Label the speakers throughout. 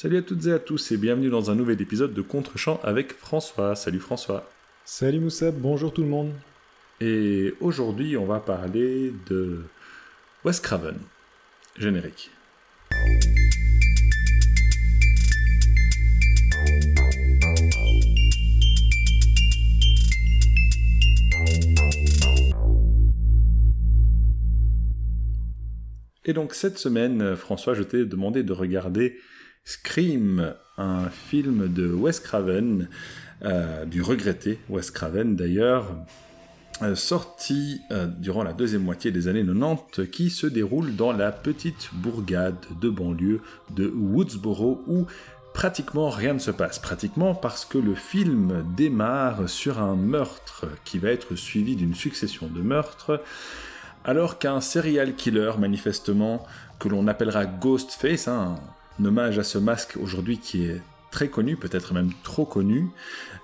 Speaker 1: Salut à toutes et à tous et bienvenue dans un nouvel épisode de Contre-champ avec François. Salut François.
Speaker 2: Salut Moussa, bonjour tout le monde.
Speaker 1: Et aujourd'hui, on va parler de Wes Craven. Générique. Et donc cette semaine, François, je t'ai demandé de regarder Scream, un film de Wes Craven, euh, du regretté Wes Craven d'ailleurs, euh, sorti euh, durant la deuxième moitié des années 90, qui se déroule dans la petite bourgade de banlieue de Woodsboro où pratiquement rien ne se passe. Pratiquement parce que le film démarre sur un meurtre qui va être suivi d'une succession de meurtres, alors qu'un serial killer, manifestement, que l'on appellera Ghostface, hein, hommage à ce masque aujourd'hui qui est très connu, peut-être même trop connu,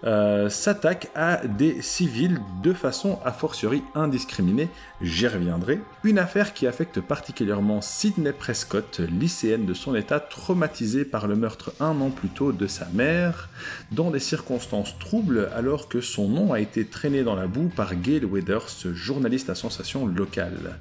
Speaker 1: euh, s'attaque à des civils de façon a fortiori indiscriminée, j'y reviendrai. Une affaire qui affecte particulièrement Sidney Prescott, lycéenne de son état, traumatisée par le meurtre un an plus tôt de sa mère, dans des circonstances troubles alors que son nom a été traîné dans la boue par Gail Weathers, journaliste à sensation locale.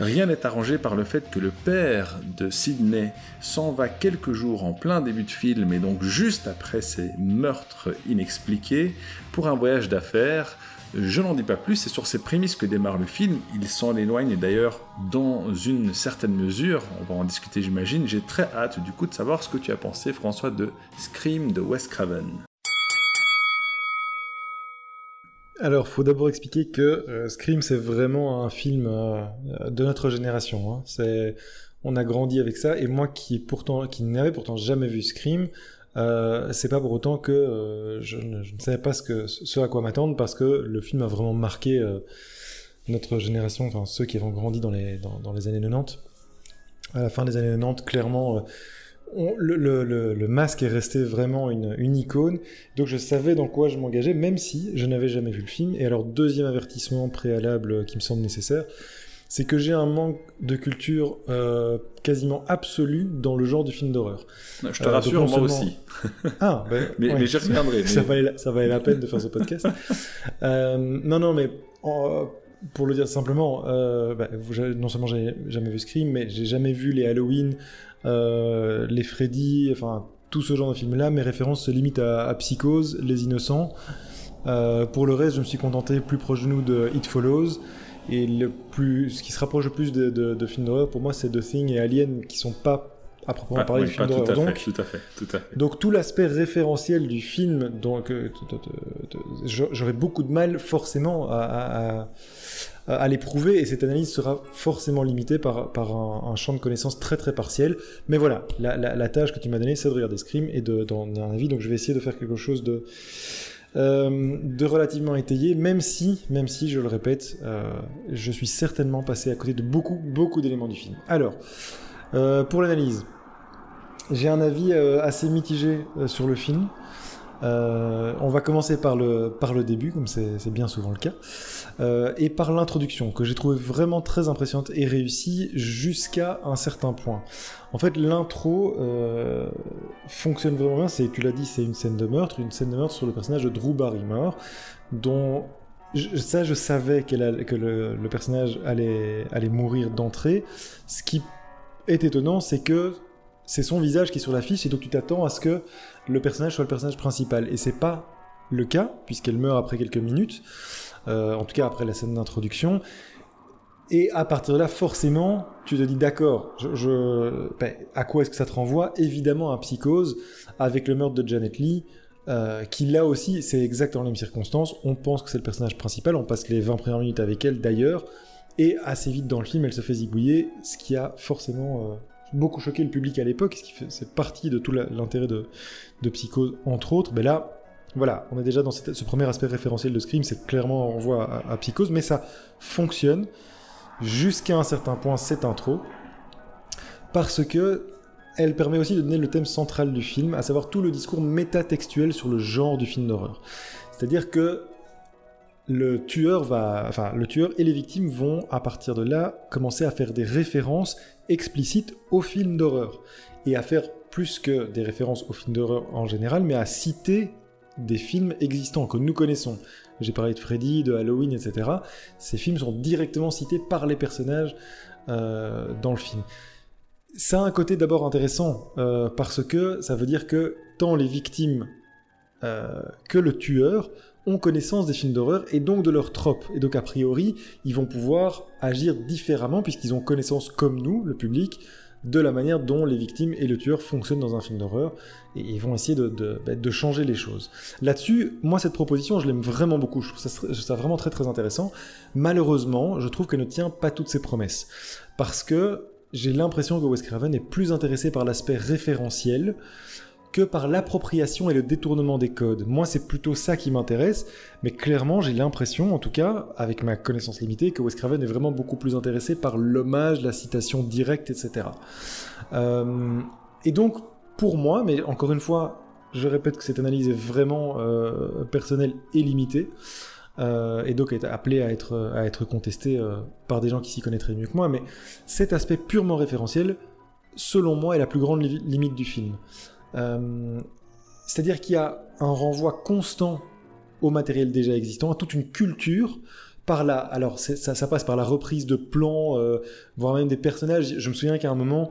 Speaker 1: Rien n'est arrangé par le fait que le père de Sidney s'en va quelques jours en plein début de film et donc juste après ces meurtres inexpliqués pour un voyage d'affaires. Je n'en dis pas plus, c'est sur ces prémices que démarre le film. Il s'en éloigne d'ailleurs dans une certaine mesure. On va en discuter, j'imagine. J'ai très hâte du coup de savoir ce que tu as pensé, François, de Scream de Wes Craven.
Speaker 2: Alors, faut d'abord expliquer que euh, Scream, c'est vraiment un film euh, de notre génération. Hein. On a grandi avec ça, et moi qui n'avais pourtant jamais vu Scream, euh, c'est pas pour autant que je ne, savais pas ce à quoi m'attendre, parce que le film a vraiment marqué notre génération, enfin ceux qui ont grandi dans, les années 90. À la fin des années 90, clairement on, le, le, le, masque est resté vraiment une, une, icône, donc je savais dans quoi je m'engageais, même si je n'avais jamais vu le film. Et alors, deuxième avertissement préalable qui me semble nécessaire, c'est que j'ai un manque de culture euh, quasiment absolu dans le genre du film d'horreur.
Speaker 1: Je te euh, rassure, moi seulement... aussi.
Speaker 2: ah, ben,
Speaker 1: mais, ouais. mais j'y reviendrai.
Speaker 2: ça, valait la, ça valait la peine de faire ce podcast. euh, non, non, mais en, pour le dire simplement, euh, bah, non seulement j'ai jamais vu Scream, mais j'ai jamais vu les Halloween, euh, les Freddy, enfin tout ce genre de films-là. Mes références se limitent à, à Psychose, Les Innocents. Euh, pour le reste, je me suis contenté plus proche de nous de It Follows. Et le plus, ce qui se rapproche le plus de, films d'horreur, pour moi, c'est The Thing et Alien, qui sont pas à proprement
Speaker 1: ah,
Speaker 2: parler du film d'horreur.
Speaker 1: Donc, tout à fait, tout à fait.
Speaker 2: Donc tout l'aspect référentiel du film, donc euh, j'aurais beaucoup de mal forcément à, l'éprouver et cette analyse sera forcément limitée par, par un, un, champ de connaissances très très partiel. Mais voilà, la, la, la tâche que tu m'as donnée, c'est de regarder Scream et d'en donner un avis. Donc je vais essayer de faire quelque chose de euh, de relativement étayé, même si, même si, je le répète, euh, je suis certainement passé à côté de beaucoup, beaucoup d'éléments du film. Alors, pour l'analyse, j'ai un avis euh, assez mitigé euh, sur le film. Euh, on va commencer par le, par le début, comme c'est bien souvent le cas, euh, et par l'introduction, que j'ai trouvé vraiment très impressionnante et réussie jusqu'à un certain point. En fait, l'intro euh, fonctionne vraiment bien, tu l'as dit, c'est une scène de meurtre, une scène de meurtre sur le personnage de Drew Barrymore, dont ça, je savais qu que le, le, personnage allait, allait mourir d'entrée. Ce qui est étonnant, c'est que c'est son visage qui est sur l'affiche et donc tu t'attends à ce que le personnage soit le personnage principal. Et c'est pas le cas, puisqu'elle meurt après quelques minutes, euh, en tout cas après la scène d'introduction. Et à partir de là, forcément, tu te dis d'accord, ben, à quoi est-ce que ça te renvoie? Évidemment à Psychose, avec le meurtre de Janet Lee, euh, qui là aussi, c'est exactement les mêmes circonstances. On pense que c'est le personnage principal, on passe les 20 premières minutes avec elle d'ailleurs, et assez vite dans le film, elle se fait zigouiller, ce qui a forcément euh, beaucoup choqué le public à l'époque, ce qui fait c'est partie de tout l'intérêt de, Psychose, entre autres. Mais là, voilà, on est déjà dans ce premier aspect référentiel de Scream, c'est clairement on voit à, à, Psychose, mais ça fonctionne jusqu'à un certain point cette intro, parce que elle permet aussi de donner le thème central du film, à savoir tout le discours métatextuel sur le genre du film d'horreur. C'est-à-dire que le tueur va, enfin, le tueur et les victimes vont, à partir de là, commencer à faire des références explicites au film d'horreur et à faire plus que des références aux films d'horreur en général, mais à citer des films existants que nous connaissons. J'ai parlé de Freddy, de Halloween, etc. Ces films sont directement cités par les personnages euh, dans le film. Ça a un côté d'abord intéressant euh, parce que ça veut dire que tant les victimes euh, que le tueur connaissance des films d'horreur et donc de leurs tropes. Et donc a priori, ils vont pouvoir agir différemment puisqu'ils ont connaissance comme nous, le public, de la manière dont les victimes et le tueur fonctionnent dans un film d'horreur, et ils vont essayer bah, de changer les choses. Là-dessus, moi, cette proposition, je l'aime vraiment beaucoup, je trouve ça, ça, vraiment très très intéressant. Malheureusement, je trouve qu'elle ne tient pas toutes ses promesses, parce que j'ai l'impression que Wes Craven est plus intéressé par l'aspect référentiel, que par l'appropriation et le détournement des codes. Moi, c'est plutôt ça qui m'intéresse, mais clairement, j'ai l'impression, en tout cas, avec ma connaissance limitée, que Wes Craven est vraiment beaucoup plus intéressé par l'hommage, la citation directe, etc. Euh, et donc, pour moi, mais encore une fois, je répète que cette analyse est vraiment euh, personnelle et limitée, euh, et donc est appelée à être, contestée par des gens qui s'y connaîtraient mieux que moi, mais cet aspect purement référentiel, selon moi, est la plus grande li limite du film. Euh, c'est-à-dire qu'il y a un renvoi constant au matériel déjà existant, à toute une culture. Par la, alors ça, ça, passe par la reprise de plans, euh, voire même des personnages. Je me souviens qu'à un moment,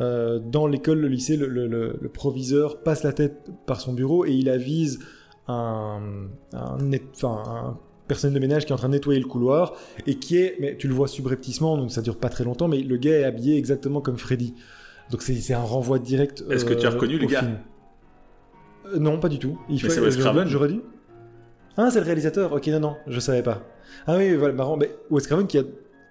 Speaker 2: euh, dans l'école, le lycée, le, proviseur passe la tête par son bureau et il avise un, un, un personnel de ménage qui est en train de nettoyer le couloir et qui est, mais tu le vois subrepticement, donc ça dure pas très longtemps, mais le gars est habillé exactement comme Freddy. Donc c'est un renvoi direct.
Speaker 1: Est-ce que tu as reconnu le gars
Speaker 2: euh, Non, pas du tout.
Speaker 1: Il fait c'est Wes Craven.
Speaker 2: J'aurais dit. Ah, c'est le réalisateur. Ok, non, non, je savais pas. Ah oui, voilà, marrant. Mais Wes Craven qui a,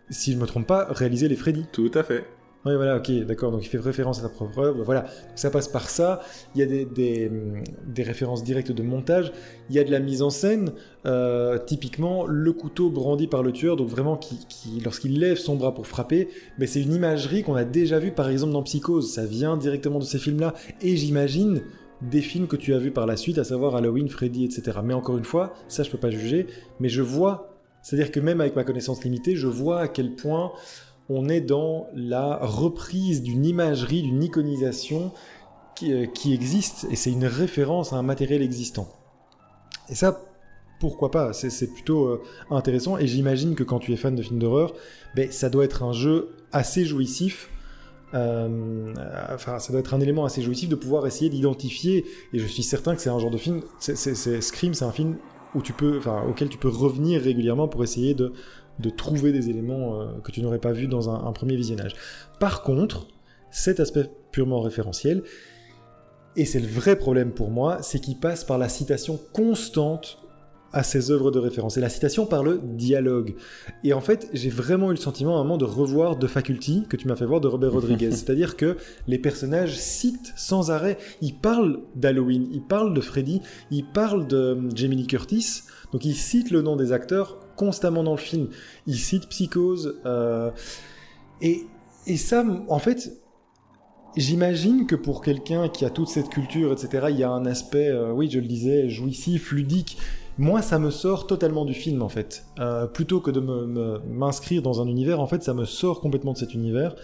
Speaker 2: si je me trompe pas, réalisé les Freddy.
Speaker 1: Tout à fait.
Speaker 2: Oui, voilà, ok, d'accord. Donc il fait référence à sa propre œuvre. Voilà, ça passe par ça. Il y a des, des, références directes de montage. Il y a de la mise en scène. Euh, typiquement, le couteau brandi par le tueur, donc vraiment, qui, qui lorsqu'il lève son bras pour frapper, mais c'est une imagerie qu'on a déjà vue par exemple dans Psychose. Ça vient directement de ces films-là. Et j'imagine des films que tu as vus par la suite, à savoir Halloween, Freddy, etc. Mais encore une fois, ça je peux pas juger, mais je vois. C'est-à-dire que même avec ma connaissance limitée, je vois à quel point on est dans la reprise d'une imagerie, d'une iconisation qui, euh, qui existe, et c'est une référence à un matériel existant. Et ça, pourquoi pas? C'est plutôt euh, intéressant, et j'imagine que quand tu es fan de films d'horreur, ben, ça doit être un jeu assez jouissif. Euh, enfin, ça doit être un élément assez jouissif de pouvoir essayer d'identifier, et je suis certain que c'est un genre de film. C'est Scream, c'est un film auquel tu peux revenir régulièrement pour essayer de de trouver des éléments euh, que tu n'aurais pas vus dans un, premier visionnage. Par contre, cet aspect purement référentiel, et c'est le vrai problème pour moi, c'est qu'il passe par la citation constante à ces œuvres de référence. Et la citation par le dialogue. Et en fait, j'ai vraiment eu le sentiment à un moment de revoir The Faculty, que tu m'as fait voir de Robert Rodriguez. C'est-à-dire que les personnages citent sans arrêt, ils parlent d'Halloween, ils parlent de Freddy, ils parlent de Jamie Lee Curtis, donc ils citent le nom des acteurs constamment dans le film. Il cite Psychose. Euh, et, et ça, en fait, J'imagine que pour quelqu'un qui a toute cette culture, etc., il y a un aspect, euh, oui, je le disais, jouissif, ludique. Moi, ça me sort totalement du film, en fait. Euh, plutôt que de m'inscrire dans un univers, en fait, ça me sort complètement de cet univers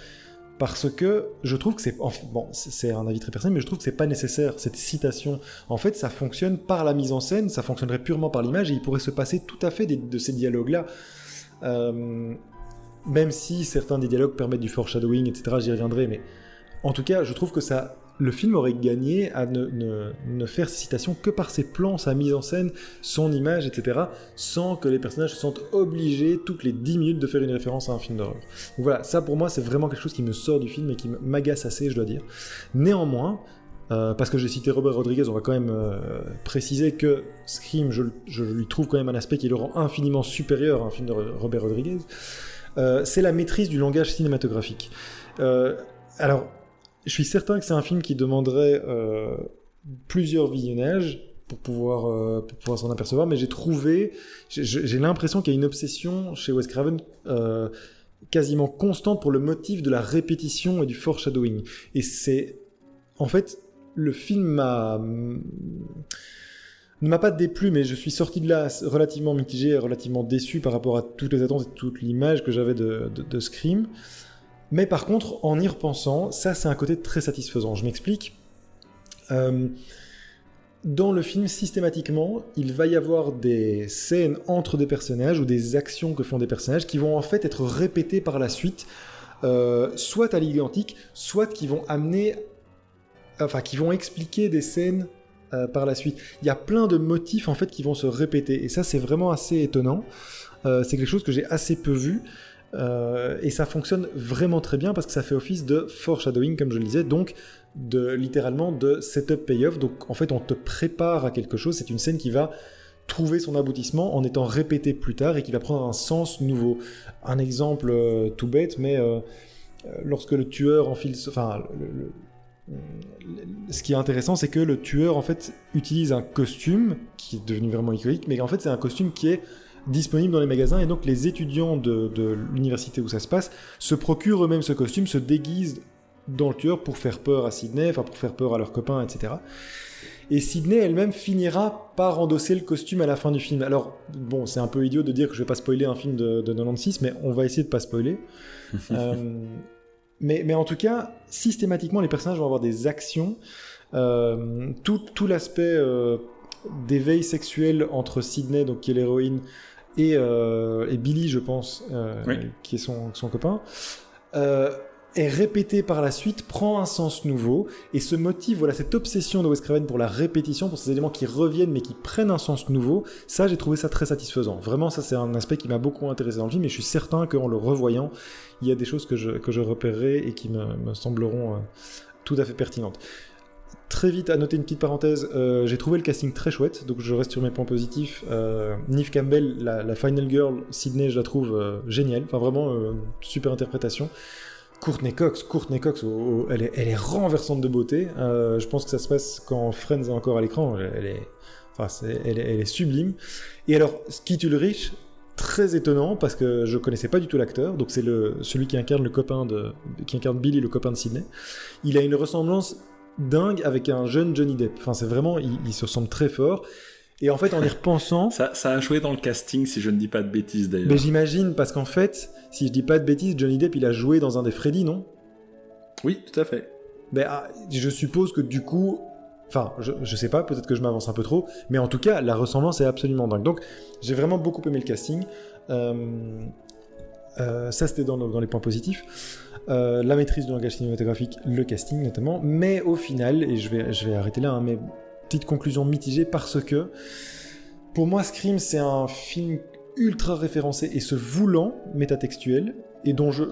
Speaker 2: parce que je trouve que c'est bon, c'est un avis très personnel, mais je trouve que c'est pas nécessaire cette citation. En fait, ça fonctionne par la mise en scène, ça fonctionnerait purement par l'image, et il pourrait se passer tout à fait de ces dialogues-là. Euh, même si certains des dialogues permettent du foreshadowing, etc., j'y reviendrai, mais en tout cas, je trouve que ça le film aurait gagné à ne, faire ses citations que par ses plans, sa mise en scène, son image, etc., sans que les personnages se sentent obligés toutes les 10 minutes de faire une référence à un film d'horreur. Donc voilà, ça pour moi c'est vraiment quelque chose qui me sort du film et qui m'agace assez, je dois dire. Néanmoins, euh, parce que j'ai cité Robert Rodriguez, on va quand même euh, préciser que Scream, je, lui trouve quand même un aspect qui le rend infiniment supérieur à un film de Robert Rodriguez. Euh, c'est la maîtrise du langage cinématographique. alors, je suis certain que c'est un film qui demanderait euh, plusieurs visionnages pour pouvoir, euh, pouvoir s'en apercevoir, mais j'ai trouvé, j'ai l'impression qu'il y a une obsession chez Wes Craven euh, quasiment constante pour le motif de la répétition et du foreshadowing. Et c'est, en fait, le film m'a ne m'a pas déplu, mais je suis sorti de là relativement mitigé et relativement déçu par rapport à toutes les attentes et toute l'image que j'avais de, de, de, Scream. Mais par contre, en y repensant, ça c'est un côté très satisfaisant. Je m'explique. Euh, dans le film, systématiquement, il va y avoir des scènes entre des personnages ou des actions que font des personnages qui vont en fait être répétées par la suite, euh, soit à l'identique, soit qui vont amener, enfin, qui vont expliquer des scènes euh, par la suite. Il y a plein de motifs en fait qui vont se répéter et ça c'est vraiment assez étonnant. C'est quelque chose que j'ai assez peu vu. Et ça fonctionne vraiment très bien parce que ça fait office de foreshadowing, comme je le disais. Donc, littéralement de setup payoff. Donc en fait, on te prépare à quelque chose. C'est une scène qui va trouver son aboutissement en étant répétée plus tard et qui va prendre un sens nouveau. Un exemple euh, tout bête, mais euh, euh, lorsque le tueur enfile, enfin, ce qui est intéressant, c'est que le tueur en fait utilise un costume qui est devenu vraiment iconique, mais en fait c'est un costume qui est disponible dans les magasins et donc les étudiants de, de l'université où ça se passe se procurent eux-mêmes ce costume, se déguisent dans le tueur pour faire peur à Sydney, enfin pour faire peur à leurs copains, etc. Et Sydney elle-même finira par endosser le costume à la fin du film. Alors, bon, c'est un peu idiot de dire que je vais pas spoiler un film de, 96, mais on va essayer de pas spoiler. Euh, mais, mais, en tout cas, systématiquement, les personnages vont avoir des actions. Euh, tout, tout l'aspect euh, d'éveil sexuel entre Sydney, donc qui est l'héroïne, et, et, Billy, je pense, qui est son, son copain est répété par la suite, prend un sens nouveau, et ce motif, voilà, cette obsession de Wes Craven pour la répétition, pour ces éléments qui reviennent mais qui prennent un sens nouveau, ça j'ai trouvé ça très satisfaisant. Vraiment, ça c'est un aspect qui m'a beaucoup intéressé dans le film, et je suis certain qu'en le revoyant, il y a des choses que je, que je repérerai et qui me, sembleront euh, tout à fait pertinentes. Très vite, à noter une petite parenthèse, euh, j'ai trouvé le casting très chouette, donc je reste sur mes points positifs. Euh, Campbell, la, Final Girl, Sydney, je la trouve euh, géniale, enfin vraiment super interprétation. Courtney Cox, Courtney Cox, elle, est, renversante de beauté. Euh, je pense que ça se passe quand Friends est encore à l'écran. Elle est, enfin, elle, est, sublime. Et alors, Skit Ulrich, très étonnant parce que je connaissais pas du tout l'acteur. Donc c'est le celui qui incarne le copain de, qui incarne Billy, le copain de Sydney. Il a une ressemblance dingue avec un jeune Johnny Depp. Enfin, c'est vraiment, il, il se ressemble très fort. Et en fait, en y repensant.
Speaker 1: ça, a joué dans le casting, si je ne dis pas de bêtises d'ailleurs.
Speaker 2: Mais j'imagine, parce qu'en fait, si je dis pas de bêtises, Johnny Depp, il a joué dans un des Freddy, non?
Speaker 1: Oui, tout à fait.
Speaker 2: Ben, ah, je suppose que du coup. Enfin, je, je sais pas, peut-être que je m'avance un peu trop, mais en tout cas, la ressemblance est absolument dingue. Donc, j'ai vraiment beaucoup aimé le casting. Euh, euh, ça, c'était dans, les points positifs. Euh, la maîtrise du langage cinématographique, le casting notamment. Mais au final, et je vais, arrêter là, hein, mais petite conclusion mitigée parce que pour moi Scream c'est un film ultra référencé et se voulant métatextuel et dont je,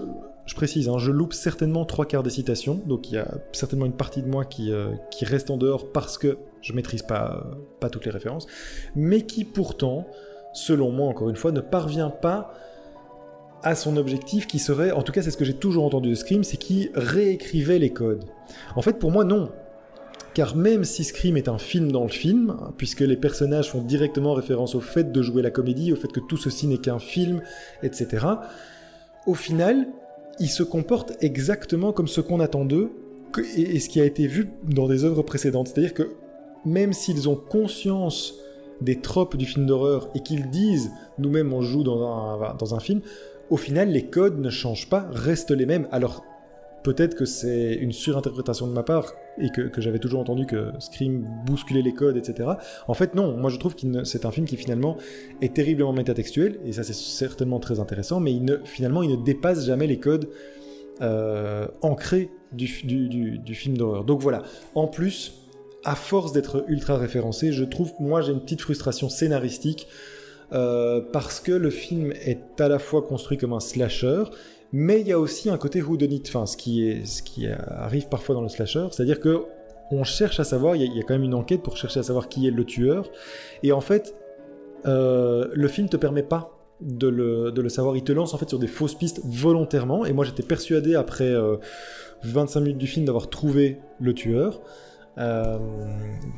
Speaker 2: précise, hein, je loupe certainement trois quarts des citations, donc il y a certainement une partie de moi qui, euh, reste en dehors parce que je maîtrise pas, pas toutes les références, mais qui pourtant, selon moi encore une fois, ne parvient pas à son objectif qui serait, en tout cas c'est ce que j'ai toujours entendu de Scream, c'est qu'il réécrivait les codes. En fait pour moi non, car même si Scream est un film dans le film, puisque les personnages font directement référence au fait de jouer la comédie, au fait que tout ceci n'est qu'un film, etc., au final, ils se comportent exactement comme ce qu'on attend d'eux et ce qui a été vu dans des œuvres précédentes. C'est-à-dire que même s'ils ont conscience des tropes du film d'horreur et qu'ils disent nous-mêmes on joue dans un, dans un film, au final les codes ne changent pas, restent les mêmes. Alors peut-être que c'est une surinterprétation de ma part et que, j'avais toujours entendu que Scream bousculait les codes, etc. En fait, non. Moi, je trouve que c'est un film qui finalement est terriblement métatextuel et ça, c'est certainement très intéressant. Mais il ne, finalement, il ne dépasse jamais les codes euh, ancrés du, film d'horreur. Donc voilà. En plus, à force d'être ultra référencé, je trouve, moi, j'ai une petite frustration scénaristique. Euh, parce que le film est à la fois construit comme un slasher mais il y a aussi un côté whodunit, enfin ce qui arrive parfois dans le slasher, c'est-à-dire que on cherche à savoir, il y, a quand même une enquête pour chercher à savoir qui est le tueur, et en fait euh, le film te permet pas de le, de le, savoir, il te lance en fait sur des fausses pistes volontairement, et moi j'étais persuadé après 25 euh, minutes du film d'avoir trouvé le tueur.
Speaker 1: Euh,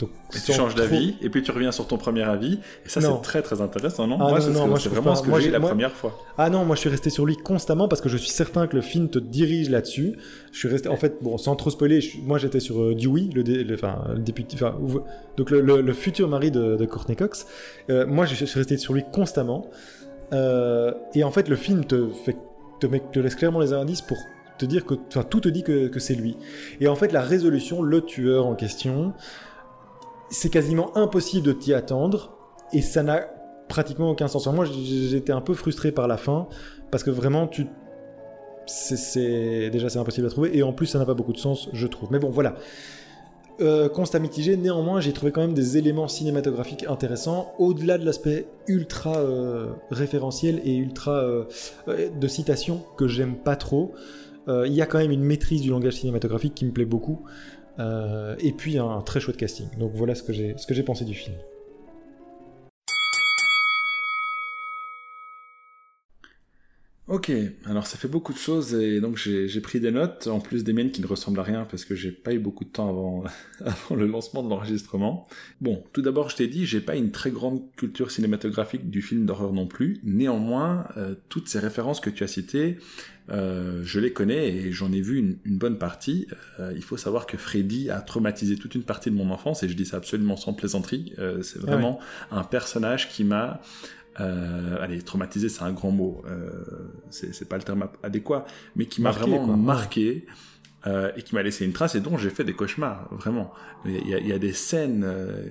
Speaker 1: donc, tu changes d'avis et puis tu reviens sur ton premier avis. Et ça c'est très très intéressant non?
Speaker 2: Ah
Speaker 1: moi
Speaker 2: c'est
Speaker 1: vraiment ce que j'ai la première fois.
Speaker 2: Ah non moi je suis resté sur lui constamment parce que je suis certain que le film te dirige là-dessus. Je suis resté en fait bon sans trop spoiler moi j'étais sur euh, Dewey le, enfin le député enfin donc le, futur mari de, Courtney Cox. Euh, moi je suis resté sur lui constamment. Et en fait le film te fait te, te laisse clairement les indices pour te dire que, enfin, tout te dit que, que c'est lui. Et en fait, la résolution, le tueur en question, c'est quasiment impossible de t'y attendre, et ça n'a pratiquement aucun sens. moi, j'étais un peu frustré par la fin, parce que vraiment, tu c'est déjà c'est impossible à trouver et en plus ça n'a pas beaucoup de sens je trouve mais bon voilà euh, constat mitigé, néanmoins j'ai trouvé quand même des éléments cinématographiques intéressants, au-delà de l'aspect ultra euh, référentiel et ultra euh, de citation que j'aime pas trop. Il y a quand même une maîtrise du langage cinématographique qui me plaît beaucoup, et puis un, un, très chouette casting. Donc voilà ce que j'ai pensé du film.
Speaker 1: Ok, alors ça fait beaucoup de choses et donc j'ai pris des notes, en plus des miennes qui ne ressemblent à rien parce que j'ai pas eu beaucoup de temps avant, avant le lancement de l'enregistrement. Bon, tout d'abord je t'ai dit, j'ai pas une très grande culture cinématographique du film d'horreur non plus, néanmoins, euh, toutes ces références que tu as citées, euh, je les connais et j'en ai vu une, une bonne partie. Euh, il faut savoir que Freddy a traumatisé toute une partie de mon enfance et je dis ça absolument sans plaisanterie. Euh, c'est ah vraiment un personnage qui m'a euh, allez, traumatisé, c'est un grand mot, euh, c'est pas le terme adéquat, mais qui m'a vraiment marqué euh, et qui m'a laissé une trace et dont j'ai fait des cauchemars, vraiment. Il y a, il y a des scènes euh,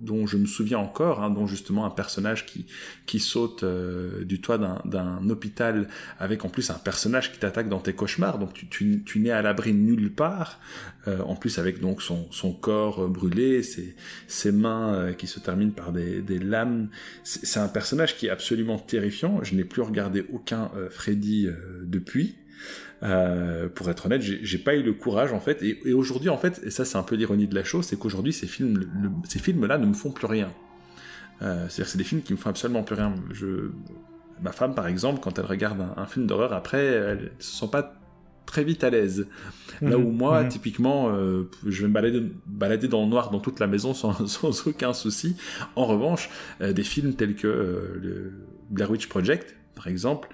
Speaker 1: dont je me souviens encore, hein, dont justement un personnage qui, qui saute euh, du toit d'un hôpital avec en plus un personnage qui t'attaque dans tes cauchemars, donc tu, tu, tu n'es à l'abri nulle part, euh, en plus avec donc son, son corps euh, brûlé, ses, ses mains qui se terminent par des, des lames. C'est un personnage qui est absolument terrifiant, je n'ai plus regardé aucun Freddy depuis. Euh, pour être honnête, j'ai pas eu le courage en fait. Et, aujourd'hui, en fait, et ça c'est un peu l'ironie de la chose, c'est qu'aujourd'hui ces films, ces films-là ne me font plus rien. Euh, C'est-à-dire c'est des films qui me font absolument plus rien. Je, ma femme par exemple, quand elle regarde un, film d'horreur, après, elle se sent pas très vite à l'aise. Là où mhm. moi, mhm. typiquement, euh, je vais me balader, balader dans le noir dans toute la maison sans, sans aucun souci. En revanche, euh, des films tels que euh, le Blair Witch Project, par exemple,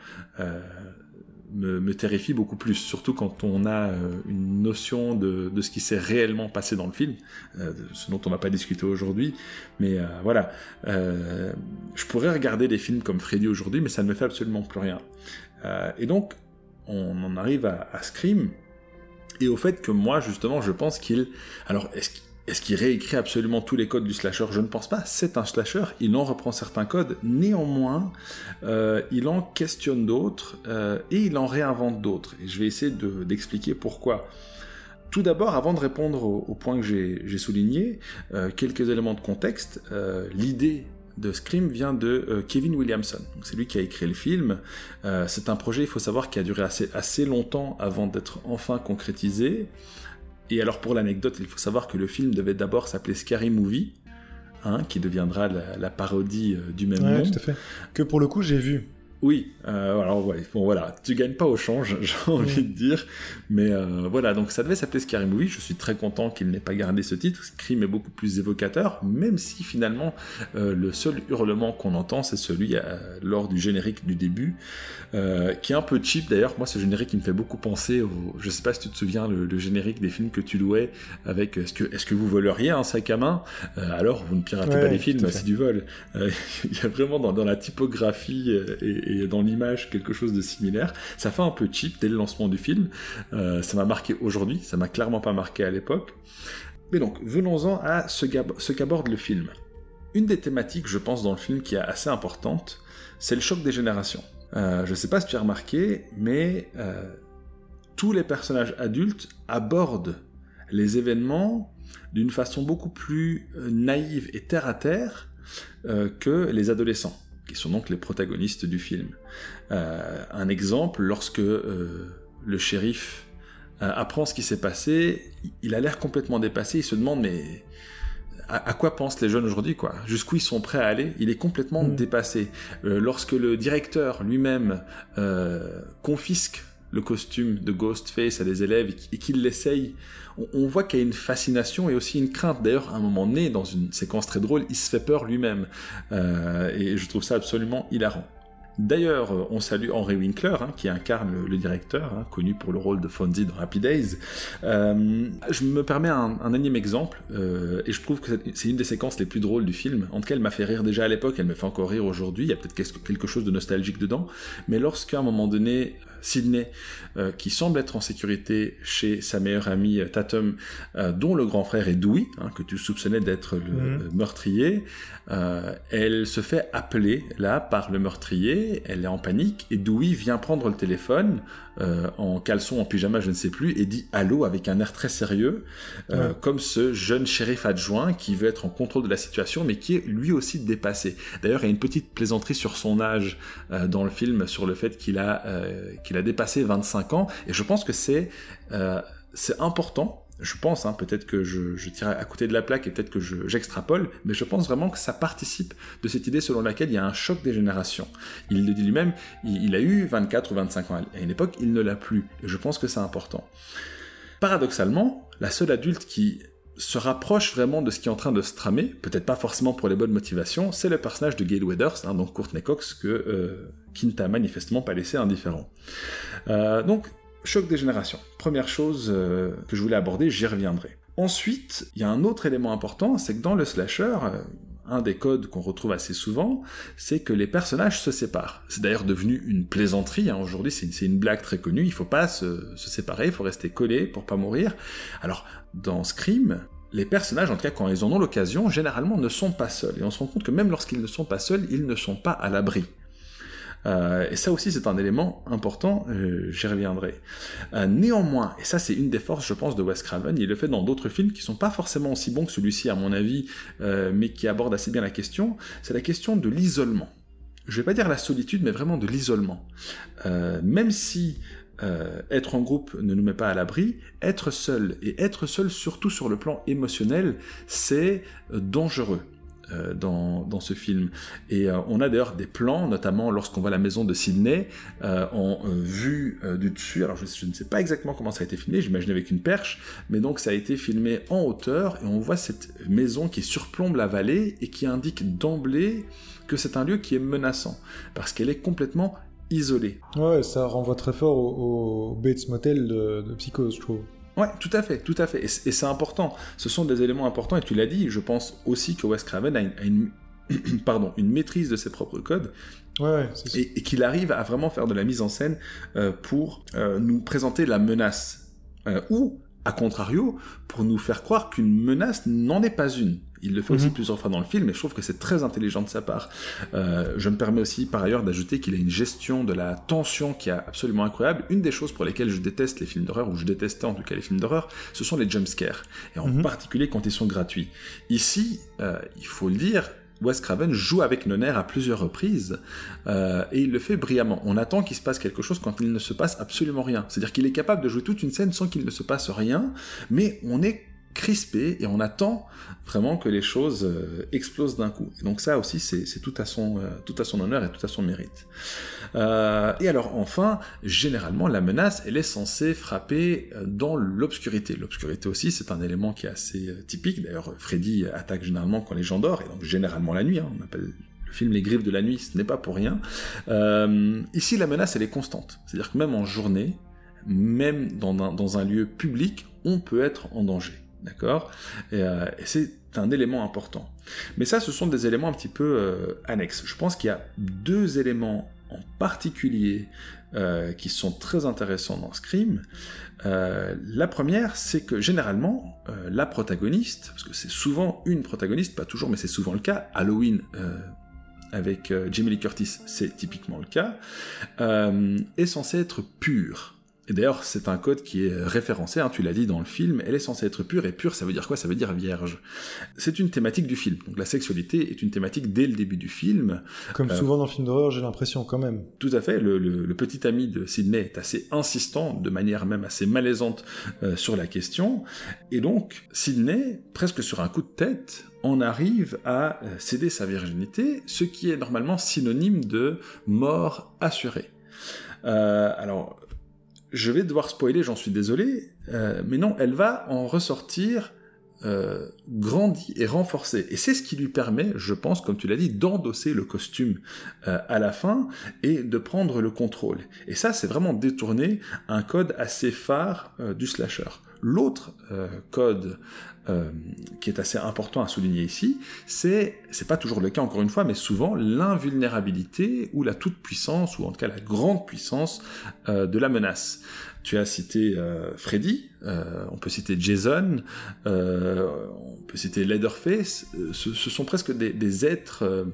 Speaker 1: me, terrifie beaucoup plus, surtout quand on a euh, une notion de, ce qui s'est réellement passé dans le film, euh, ce dont on va pas discuter aujourd'hui. Mais euh, voilà, je pourrais regarder des films comme Freddy aujourd'hui, mais ça ne me fait absolument plus rien. et donc, on en arrive à, à Scream, et au fait que moi, justement, je pense qu'il... Alors, est-ce est-ce qu'il réécrit absolument tous les codes du slasher? Je ne pense pas. C'est un slasher, il en reprend certains codes. Néanmoins, euh, il en questionne d'autres euh, et il en réinvente d'autres. Et je vais essayer d'expliquer pourquoi. Tout d'abord, avant de répondre au, point que j'ai souligné, euh, quelques éléments de contexte. L'idée de Scream vient de Kevin Williamson. C'est lui qui a écrit le film. c'est un projet, il faut savoir, qui a duré assez, assez longtemps avant d'être enfin concrétisé. Et alors pour l'anecdote, il faut savoir que le film devait d'abord s'appeler Scary Movie, hein, qui deviendra la, parodie euh, du même nom.
Speaker 2: Tout à fait. Que pour le coup j'ai vu.
Speaker 1: Oui, euh, alors bon voilà, tu gagnes pas au change, j'ai envie de dire, mais euh, voilà, donc ça devait s'appeler Scary Movie. Je suis très content qu'il n'ait pas gardé ce titre. Scream est beaucoup plus évocateur, même si finalement euh, le seul hurlement qu'on entend, c'est celui lors du générique du début, qui est un peu cheap d'ailleurs. Moi, ce générique, il me fait beaucoup penser au, je sais pas si tu te souviens, le, générique des films que tu louais avec est-ce que est-ce que vous voleriez un sac à main? Alors vous ne piratez pas les films, c'est du vol. Il y a vraiment dans, dans la typographie et et dans l'image quelque chose de similaire. Ça fait un peu cheap dès le lancement du film. Euh, ça m'a marqué aujourd'hui, ça m'a clairement pas marqué à l'époque. Mais donc, venons-en à ce qu'aborde le film. Une des thématiques, je pense, dans le film qui est assez importante, c'est le choc des générations. Euh, je sais pas si tu as remarqué, mais euh, tous les personnages adultes abordent les événements d'une façon beaucoup plus naïve et terre à terre que les adolescents qui sont donc les protagonistes du film. Euh, un exemple, lorsque euh, le shérif euh, apprend ce qui s'est passé, il a l'air complètement dépassé, il se demande mais à, quoi pensent les jeunes aujourd'hui quoi? Jusqu'où ils sont prêts à aller? Il est complètement mm. dépassé. lorsque le directeur lui-même confisque le costume de Ghostface à des élèves et qu'il l'essaye on, voit qu'il y a une fascination et aussi une crainte. D'ailleurs, à un moment donné, dans une séquence très drôle, il se fait peur lui-même. Euh, et je trouve ça absolument hilarant. D'ailleurs, on salue Henry Winkler, hein, qui incarne le, directeur, hein, connu pour le rôle de Fonzie dans Happy Days. Euh, je me permets un, un énième exemple, euh, et je trouve que c'est une des séquences les plus drôles du film. En tout cas, elle m'a fait rire déjà à l'époque, elle me fait encore rire aujourd'hui. Il y a peut-être quelque chose de nostalgique dedans. Mais lorsqu'à un moment donné, Sydney, qui semble être en sécurité chez sa meilleure amie Tatum, dont le grand frère est Dewey, hein, que tu soupçonnais d'être le mhm. meurtrier. elle se fait appeler là par le meurtrier, elle est en panique, et Dewey vient prendre le téléphone euh, en caleçon, en pyjama, je ne sais plus, et dit allô avec un air très sérieux, euh, comme ce jeune shérif adjoint qui veut être en contrôle de la situation, mais qui est lui aussi dépassé. D'ailleurs, il y a une petite plaisanterie sur son âge euh, dans le film, sur le fait qu'il a, qu'il a dépassé 25 ans, et je pense que c'est c'est important je pense, hein, peut-être que je, tire à côté de la plaque et peut-être que j'extrapole, mais je pense vraiment que ça participe de cette idée selon laquelle il y a un choc des générations. Il le dit lui-même, il, a eu 24 ou 25 ans à une époque, il ne l'a plus, et je pense que c'est important. Paradoxalement, la seule adulte qui se rapproche vraiment de ce qui est en train de se tramer, peut-être pas forcément pour les bonnes motivations, c'est le personnage de Gail Weathers, hein, donc Courtney Cox, que euh, Quinta manifestement pas laissé indifférent. Euh, Choc des générations. Première chose euh, que je voulais aborder, j'y reviendrai. Ensuite, il y a un autre élément important, c'est que dans le slasher, euh, un des codes qu'on retrouve assez souvent, c'est que les personnages se séparent. C'est d'ailleurs devenu une plaisanterie, hein. aujourd'hui c'est une, blague très connue, il faut pas se, séparer, il faut rester collé pour pas mourir. Alors, dans Scream, les personnages, en tout cas quand ils en ont l'occasion, généralement ne sont pas seuls. Et on se rend compte que même lorsqu'ils ne sont pas seuls, ils ne sont pas à l'abri. Euh, et ça aussi, c'est un élément important, euh, j'y reviendrai. Euh, néanmoins, et ça c'est une des forces, je pense, de Wes Craven, il le fait dans d'autres films qui sont pas forcément aussi bons que celui-ci, à mon avis, mais qui abordent assez bien la question, c'est la question de l'isolement. Je vais pas dire la solitude, mais vraiment de l'isolement. même si être en groupe ne nous met pas à l'abri, être seul, et être seul surtout sur le plan émotionnel, c'est dangereux. Euh, dans, ce film. Et euh, on a d'ailleurs des plans, notamment lorsqu'on voit la maison de Sydney euh, en vue du dessus. Alors je, ne sais pas exactement comment ça a été filmé, j'imagine avec une perche, mais donc ça a été filmé en hauteur et on voit cette maison qui surplombe la vallée et qui indique d'emblée que c'est un lieu qui est menaçant parce qu'elle est complètement isolée.
Speaker 2: Ouais, ça renvoie très fort au, Bates Motel de, de je trouve.
Speaker 1: Ouais, tout à fait, tout à fait. Et c'est important. Ce sont des éléments importants. Et tu l'as dit, je pense aussi que Wes Craven a une, pardon, une maîtrise de ses propres codes.
Speaker 2: Ouais,
Speaker 1: et, et qu'il arrive à vraiment faire de la mise en scène euh, pour euh, nous présenter la menace. Euh, ou, à contrario, pour nous faire croire qu'une menace n'en est pas une. Il le fait aussi mhm. plusieurs fois dans le film, et je trouve que c'est très intelligent de sa part. Euh, je me permets aussi par ailleurs d'ajouter qu'il a une gestion de la tension qui est absolument incroyable. Une des choses pour lesquelles je déteste les films d'horreur, ou je détestais en tout cas les films d'horreur, ce sont les jumpscares, et en mhm. particulier quand ils sont gratuits. Ici, euh, il faut le dire, Wes Craven joue avec nos nerfs à plusieurs reprises euh, et il le fait brillamment. On attend qu'il se passe quelque chose quand il ne se passe absolument rien. C'est-à-dire qu'il est capable de jouer toute une scène sans qu'il ne se passe rien, mais on est crispé et on attend vraiment que les choses euh, explosent d'un coup. Et donc ça aussi, c'est tout, à son, euh, tout à son honneur et tout à son mérite. Euh, et alors enfin, généralement, la menace, elle est censée frapper dans l'obscurité. L'obscurité aussi, c'est un élément qui est assez typique. D'ailleurs, Freddy attaque généralement quand les gens dorment, et donc généralement la nuit. Hein. on appelle le film Les Griffes de la Nuit, ce n'est pas pour rien. ici, la menace, elle est constante. C'est-à-dire que même en journée, même dans dans un lieu public, on peut être en danger. D'accord? Euh, c'est un élément important. Mais ça, ce sont des éléments un petit peu euh, annexes. Je pense qu'il y a deux éléments en particulier euh, qui sont très intéressants dans Scream. la première, c'est que généralement, la protagoniste, parce que c'est souvent une protagoniste, pas toujours, mais c'est souvent le cas, Halloween avec Jamie Lee Curtis, c'est typiquement le cas, est censée être pure. Et d'ailleurs, c'est un code qui est référencé, hein, tu l'as dit dans le film, elle est censée être pure, et pure, ça veut dire quoi? Ça veut dire vierge. C'est une thématique du film, donc la sexualité est une thématique dès le début du film.
Speaker 2: Comme euh, souvent dans le film d'horreur, j'ai l'impression quand même.
Speaker 1: Tout à fait, le, petit ami de Sidney est assez insistant, de manière même assez malaisante euh, sur la question, et donc Sidney, presque sur un coup de tête, en arrive à euh, céder sa virginité, ce qui est normalement synonyme de mort assurée. Euh, alors, je vais devoir spoiler, j'en suis désolé, euh, mais non, elle va en ressortir euh, grandie et renforcée. Et c'est ce qui lui permet, je pense, comme tu l'as dit, d'endosser le costume euh, à la fin et de prendre le contrôle. Et ça, c'est vraiment détourner un code assez phare du slasher. L'autre code euh, qui est assez important à souligner ici, c'est, c'est pas toujours le cas encore une fois, mais souvent l'invulnérabilité ou la toute-puissance, ou en tout cas la grande puissance euh, de la menace. Tu as cité euh, Freddy, on peut citer Jason, on peut citer Leatherface. Ce, sont presque des, des êtres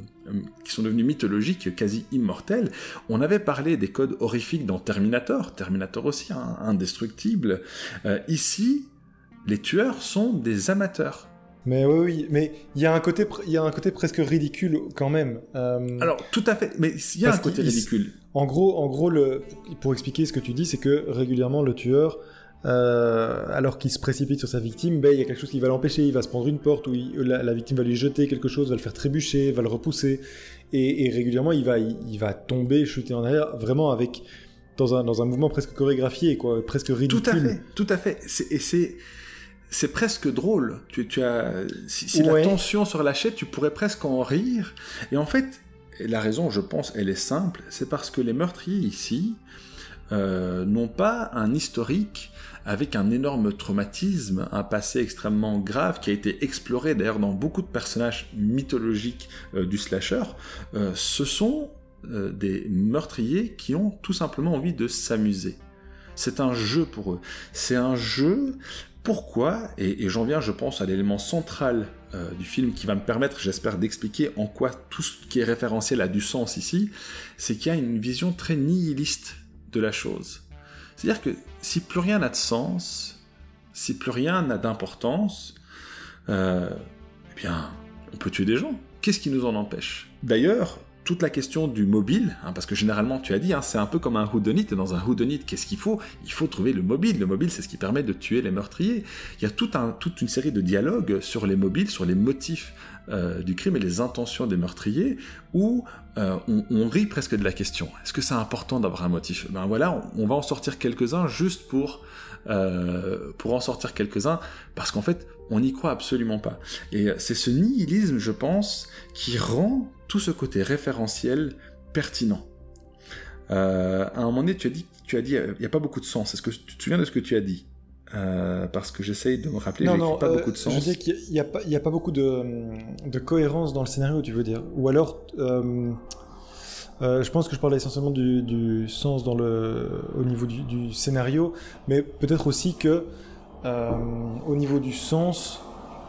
Speaker 1: qui sont devenus mythologiques, quasi immortels. On avait parlé des codes horrifiques dans Terminator, Terminator aussi, hein, indestructible. ici, les tueurs sont des amateurs.
Speaker 2: Mais oui, oui, mais il y a un côté, il y a un côté presque ridicule quand même.
Speaker 1: Euh... Alors tout à fait, mais il y a un côté ridicule.
Speaker 2: En gros, en gros, le, pour expliquer ce que tu dis, c'est que régulièrement le tueur, euh, alors qu'il se précipite sur sa victime, ben il y a quelque chose qui va l'empêcher. Il va se prendre une porte ou la, victime va lui jeter quelque chose, va le faire trébucher, va le repousser, et, et régulièrement il va, il, il, va tomber, chuter en arrière, vraiment avec dans un, dans un mouvement presque chorégraphié, quoi, presque ridicule.
Speaker 1: Tout à fait, tout à fait. Et c'est c'est presque drôle. Tu, tu as, si, la tension sur la chaîne, tu pourrais presque en rire. Et en fait, la raison, je pense, elle est simple. C'est parce que les meurtriers ici euh, n'ont pas un historique avec un énorme traumatisme, un passé extrêmement grave qui a été exploré d'ailleurs dans beaucoup de personnages mythologiques euh, du slasher. Euh, ce sont des meurtriers qui ont tout simplement envie de s'amuser. C'est un jeu pour eux. C'est un jeu pourquoi, et, j'en viens, je pense, à l'élément central euh, du film qui va me permettre, j'espère, d'expliquer en quoi tout ce qui est référentiel a du sens ici, c'est qu'il y a une vision très nihiliste de la chose. C'est-à-dire que si plus rien n'a de sens, si plus rien n'a d'importance, euh, eh bien, on peut tuer des gens. Qu'est-ce qui nous en empêche? D'ailleurs, toute la question du mobile, hein, parce que généralement tu as dit, hein, c'est un peu comme un whodunit, et dans un whodunit, qu'est-ce qu'il faut? Il faut trouver le mobile. Le mobile, c'est ce qui permet de tuer les meurtriers. Il y a toute une série de dialogues sur les mobiles, sur les motifs euh, du crime et les intentions des meurtriers, où euh, on, rit presque de la question. Est-ce que c'est important d'avoir un motif? Ben voilà, on, va en sortir quelques-uns juste pour euh, pour en sortir quelques-uns, parce qu'en fait, on n'y croit absolument pas. Et c'est ce nihilisme, je pense, qui rend tout ce côté référentiel pertinent. Euh, à un moment donné, tu as dit, tu as dit, il n'y a pas beaucoup de sens. Est-ce que tu te souviens de ce que tu as dit? Euh, parce que j'essaye de me rappeler,
Speaker 2: non, non,
Speaker 1: pas
Speaker 2: euh,
Speaker 1: beaucoup de sens.
Speaker 2: Je dis qu'il n'y a, pas, a pas beaucoup de, de, cohérence dans le scénario, tu veux dire. Ou alors, euh, je pense que je parle essentiellement du, sens au niveau du, scénario, mais peut-être aussi que au niveau du sens,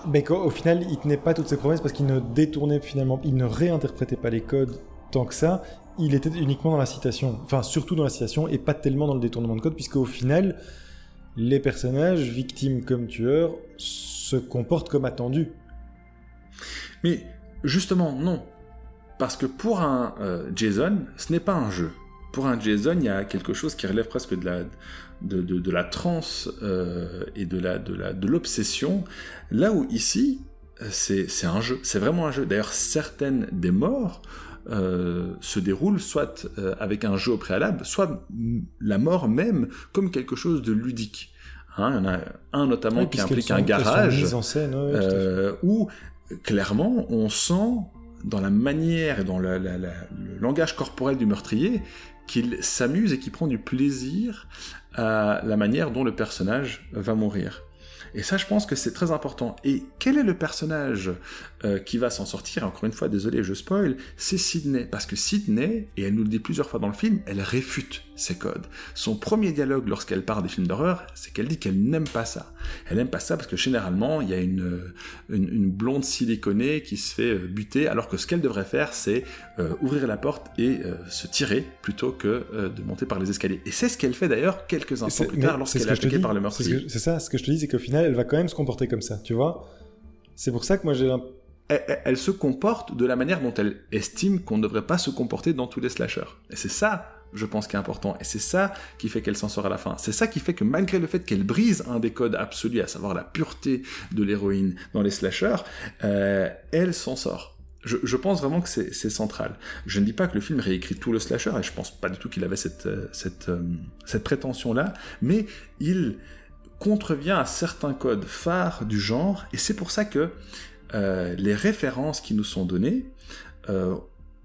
Speaker 2: mais au final, il tenait pas toutes ses promesses parce qu'il ne détournait finalement, il ne réinterprétait pas les codes tant que ça. Il était uniquement dans la citation, enfin surtout dans la citation et pas tellement dans le détournement de code, puisque au final, les personnages, victimes comme tueurs, se comportent comme attendu.
Speaker 1: Mais justement, non. Parce que pour un euh, Jason, ce n'est pas un jeu. Pour un Jason, il y a quelque chose qui relève presque de la, de, de, de la transe euh, et de la de la de l'obsession. Là où ici, c'est c'est un jeu, c'est vraiment un jeu. D'ailleurs, certaines des morts euh, se déroulent soit euh, avec un jeu au préalable, soit la mort même comme quelque chose de ludique. Hein, il y en a un notamment qui implique un garage
Speaker 2: en scène,
Speaker 1: euh, où clairement on sent dans la manière et dans le langage corporel du meurtrier qu'il s'amuse et qu'il prend du plaisir à la manière dont le personnage va mourir. Et ça, je pense que c'est très important. Et quel est le personnage euh, qui va s'en sortir Encore une fois, désolé, je spoil. C'est Sydney. Parce que Sydney, et elle nous le dit plusieurs fois dans le film, elle réfute ces codes. Son premier dialogue lorsqu'elle parle des films d'horreur, c'est qu'elle dit qu'elle n'aime pas ça. Elle n'aime pas ça parce que généralement, il y a une, une, une, blonde siliconée qui se fait euh, buter, alors que ce qu'elle devrait faire, c'est euh, ouvrir la porte et euh, se tirer plutôt que euh, de monter par les escaliers. Et c'est ce qu'elle fait d'ailleurs quelques instants plus tard lorsqu'elle est attaquée par le meurtrier.
Speaker 2: C'est ça, ce que je te dis, c'est qu'au final, elle va quand même se comporter comme ça, tu vois C'est pour ça que moi j'ai
Speaker 1: elle, se comporte de la manière dont elle estime qu'on ne devrait pas se comporter dans tous les slashers. Et c'est ça je pense, qui est important. Et c'est ça qui fait qu'elle s'en sort à la fin. C'est ça qui fait que malgré le fait qu'elle brise un des codes absolus, à savoir la pureté de l'héroïne dans les slashers, euh, elle s'en sort. Je, pense vraiment que c'est central. Je ne dis pas que le film réécrit tout le slasher, et je pense pas du tout qu'il avait cette, euh, euh, cette prétention-là, mais il contrevient à certains codes phares du genre, et c'est pour ça que euh, les références qui nous sont données euh,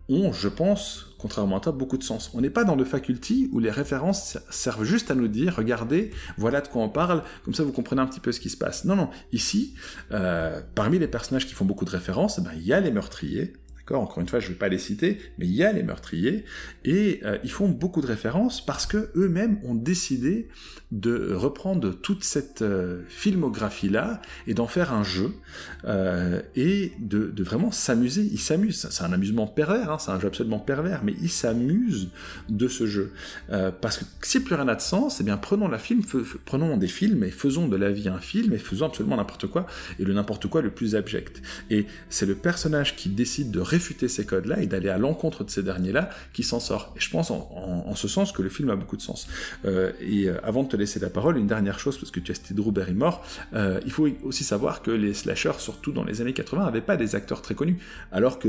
Speaker 1: ont, je pense, contrairement à toi, beaucoup de sens. On n'est pas dans le faculty où les références servent juste à nous dire, regardez, voilà de quoi on parle, comme ça vous comprenez un petit peu ce qui se passe. Non, non, ici, euh, parmi les personnages qui font beaucoup de références, ben, il y a les meurtriers, encore une fois, je ne vais pas les citer, mais il y a les meurtriers, et euh, ils font beaucoup de références parce que eux-mêmes ont décidé de reprendre toute cette euh, filmographie-là et d'en faire un jeu, euh, et de, vraiment s'amuser. Ils s'amusent, c'est un amusement pervers, hein, c'est un jeu absolument pervers, mais ils s'amusent de ce jeu. parce que si plus rien n'a de sens, eh bien prenons, prenons des films et faisons de la vie un film, et faisons absolument n'importe quoi, et le n'importe quoi le plus abject. Et c'est le personnage qui décide de réfuter ces codes-là et d'aller à l'encontre de ces derniers-là qui s'en sort. Et je pense en, ce sens que le film a beaucoup de sens. Euh, et euh, avant de te laisser la parole, une dernière chose, parce que tu as cité Drew Barrymore, euh, il faut aussi savoir que les slashers, surtout dans les années 80, n'avaient pas des acteurs très connus, alors que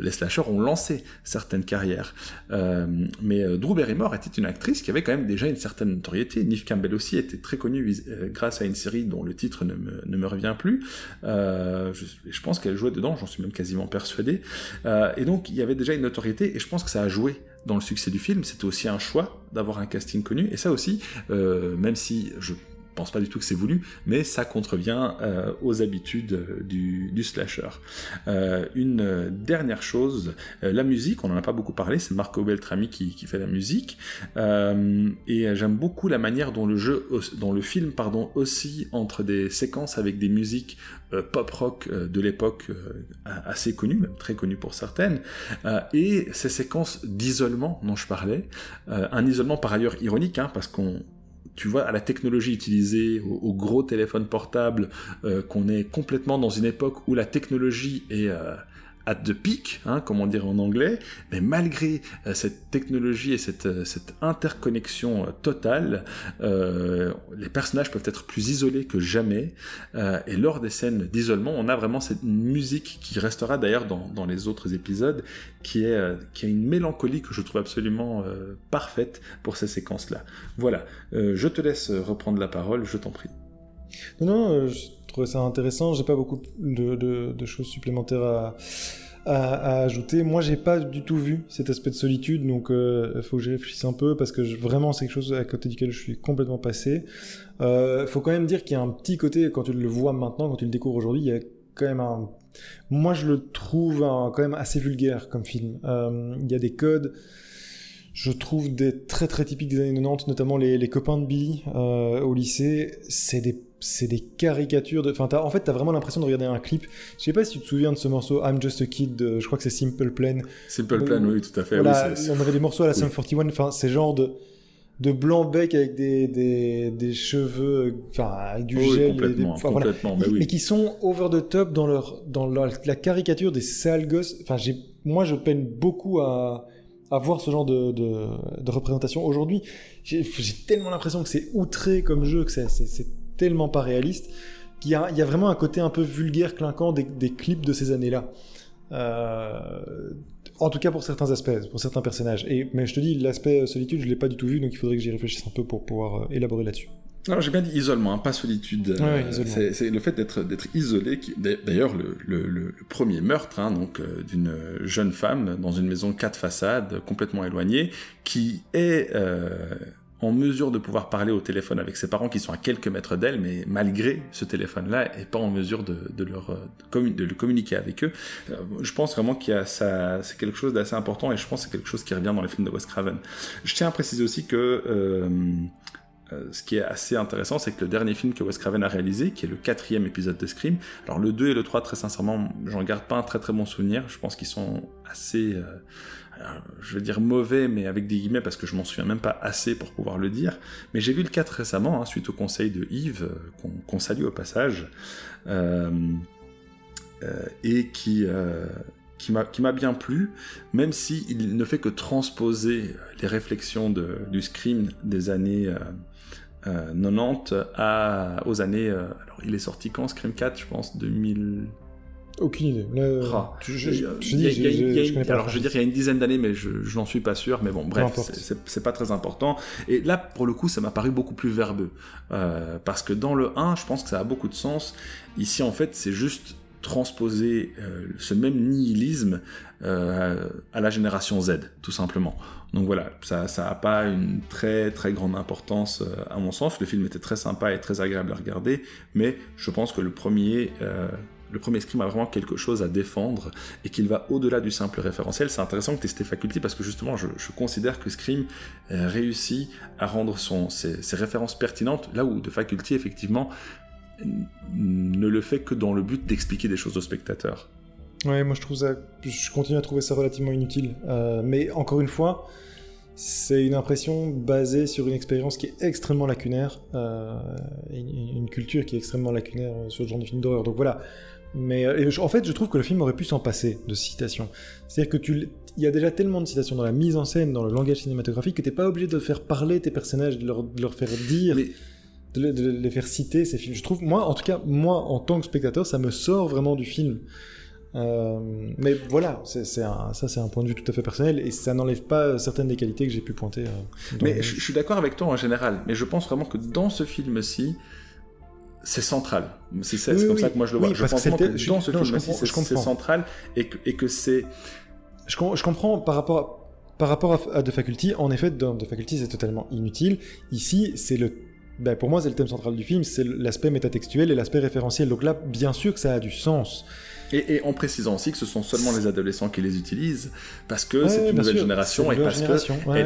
Speaker 1: les slashers ont lancé certaines carrières. mais Drew Barrymore était une actrice qui avait quand même déjà une certaine notoriété. Neve Campbell aussi était très connue grâce à une série dont le titre ne me, ne me revient plus. je, je pense qu'elle jouait dedans, j'en suis même quasiment persuadé. Euh, et donc il y avait déjà une notoriété, et je pense que ça a joué dans le succès du film. C'était aussi un choix d'avoir un casting connu, et ça aussi, euh, même si je pense pas du tout que c'est voulu, mais ça contrevient euh, aux habitudes euh, du, slasher. Euh, une dernière chose, la musique, on en a pas beaucoup parlé, c'est Marco Beltrami qui, fait la musique, et j'aime beaucoup la manière dont le jeu, dont le film, pardon, aussi entre des séquences avec des musiques pop rock de l'époque assez connues, très connues pour certaines, et ces séquences d'isolement dont je parlais, un isolement par ailleurs ironique, hein, parce qu'on tu vois, à la technologie utilisée, au, gros téléphone portable, euh, qu'on est complètement dans une époque où la technologie est euh, at the peak, hein, comme on dirait en anglais, mais malgré euh, cette technologie et cette, euh, cette interconnexion euh, totale, les personnages peuvent être plus isolés que jamais, et lors des scènes d'isolement, on a vraiment cette musique qui restera d'ailleurs dans, dans, les autres épisodes, qui, est, qui a une mélancolie que je trouve absolument parfaite pour ces séquences-là. Voilà, je te laisse reprendre la parole, je t'en prie.
Speaker 2: Non, non, trouvais ça intéressant. J'ai pas beaucoup de, choses supplémentaires à, ajouter. Moi, j'ai pas du tout vu cet aspect de solitude, donc il euh, faut que j'y réfléchisse un peu parce que vraiment, c'est quelque chose à côté duquel je suis complètement passé. Euh, faut quand même dire qu'il y a un petit côté, quand tu le vois maintenant, quand tu le découvres aujourd'hui, il y a quand même un. Moi, je le trouve quand même assez vulgaire comme film. Euh, il y a des codes je trouve des très très typiques des années 90, notamment les, les copains de Billy au lycée. C'est des c'est des caricatures de. Enfin, en fait, t'as vraiment l'impression de regarder un clip. Je sais pas si tu te souviens de ce morceau I'm Just a Kid, je crois que c'est Simple Plan.
Speaker 1: Simple Plan, oui, tout à fait.
Speaker 2: Voilà, on avait des morceaux à la Sum 41, enfin, c'est genre de de blanc bec avec des, des, des cheveux, enfin avec du gel,
Speaker 1: complètement, complètement, mais, oui.
Speaker 2: mais, qui sont over the top dans leur dans la caricature des sales gosses. Enfin, j'ai moi je peine beaucoup à à voir ce genre de, de, de représentation aujourd'hui. J'ai tellement l'impression que c'est outré comme jeu, que c'est tellement pas réaliste qu'il y, a, vraiment un côté un peu vulgaire, clinquant des, clips de ces années-là. Euh, en tout cas pour certains aspects, pour certains personnages. Et, mais je te dis, l'aspect solitude, je l'ai pas du tout vu, donc il faudrait que j'y réfléchisse un peu pour pouvoir euh, élaborer là-dessus.
Speaker 1: Alors j'ai bien dit isolement, hein, pas solitude. Euh, c'est le fait d'être d'être isolé. D'ailleurs, le, le, premier meurtre hein, donc d'une jeune femme dans une maison quatre façades, complètement éloignée, qui est en mesure de pouvoir parler au téléphone avec ses parents qui sont à quelques mètres d'elle, mais malgré ce téléphone-là, est pas en mesure de, leur euh, de, le communiquer avec eux. Euh, je pense vraiment ça, c'est quelque chose d'assez important et je pense que c'est quelque chose qui revient dans les films de Wes Craven. Je tiens à préciser aussi que euh, ce qui est assez intéressant, c'est que le dernier film que Wes Craven a réalisé, qui est le quatrième épisode de Scream, alors le 2 et le 3, très sincèrement, j'en garde pas un très très bon souvenir. Je pense qu'ils sont assez je veux dire mauvais, mais avec des guillemets parce que je m'en souviens même pas assez pour pouvoir le dire. Mais j'ai vu le 4 récemment, hein, suite au conseil de Yves, euh, qu'on salue au passage, euh, euh, et qui, qui m'a bien plu, même s'il ne fait que transposer les réflexions du Scream des années 90 à, aux années... alors il est sorti quand Scream 4, je pense, 2000...
Speaker 2: Aucune idée.
Speaker 1: alors, je veux dire, il y a une dizaine d'années, mais je, n'en suis pas sûr. Mais bon, bref, c'est pas très important. Et là, pour le coup, ça m'a paru beaucoup plus verbeux. Euh, parce que dans le 1, je pense que ça a beaucoup de sens. Ici, en fait, c'est juste transposer ce même nihilisme à la génération Z, tout simplement. Donc voilà, ça n'a pas une très très grande importance à mon sens. Le film était très sympa et très agréable à regarder, mais je pense que le premier le premier Scream a vraiment quelque chose à défendre et qu'il va au-delà du simple référentiel. C'est intéressant que tu aies facultés parce que justement, je, considère que Scream euh, réussit à rendre ses, références pertinentes là où de faculté, effectivement, ne le fait que dans le but d'expliquer des choses au spectateur.
Speaker 2: Ouais, moi je trouve ça, je continue à trouver ça relativement inutile. Euh, mais encore une fois, c'est une impression basée sur une expérience qui est extrêmement lacunaire, euh, une, une, culture qui est extrêmement lacunaire sur le genre de film d'horreur. Donc voilà, mais euh, en fait, je trouve que le film aurait pu s'en passer de citations. C'est-à-dire que tu, il y a déjà tellement de citations dans la mise en scène, dans le langage cinématographique, que t'es pas obligé de faire parler tes personnages, de leur, leur faire dire, de, les faire citer ces films. Je trouve, moi, en tout cas, moi, en tant que spectateur, ça me sort vraiment du film. Euh, mais voilà, c'est, ça c'est un point de vue tout à fait personnel et ça n'enlève pas certaines des qualités que j'ai pu pointer. Euh,
Speaker 1: mais je, je, suis d'accord avec toi en général, mais je pense vraiment que dans ce film-ci, c'est central. C'est comme ça que moi je le vois. je pense que dans ce film c'est central et que, et que c'est.
Speaker 2: Je, je, comprends par rapport à, par rapport à, The Faculty. En effet, dans The Faculty, c'est totalement inutile. Ici, c'est le. Ben, pour moi, c'est le thème central du film, c'est l'aspect métatextuel et l'aspect référentiel. Donc là, bien sûr que ça a du sens.
Speaker 1: Et, en précisant aussi que ce sont seulement les adolescents qui les utilisent, parce que c'est une nouvelle génération et parce que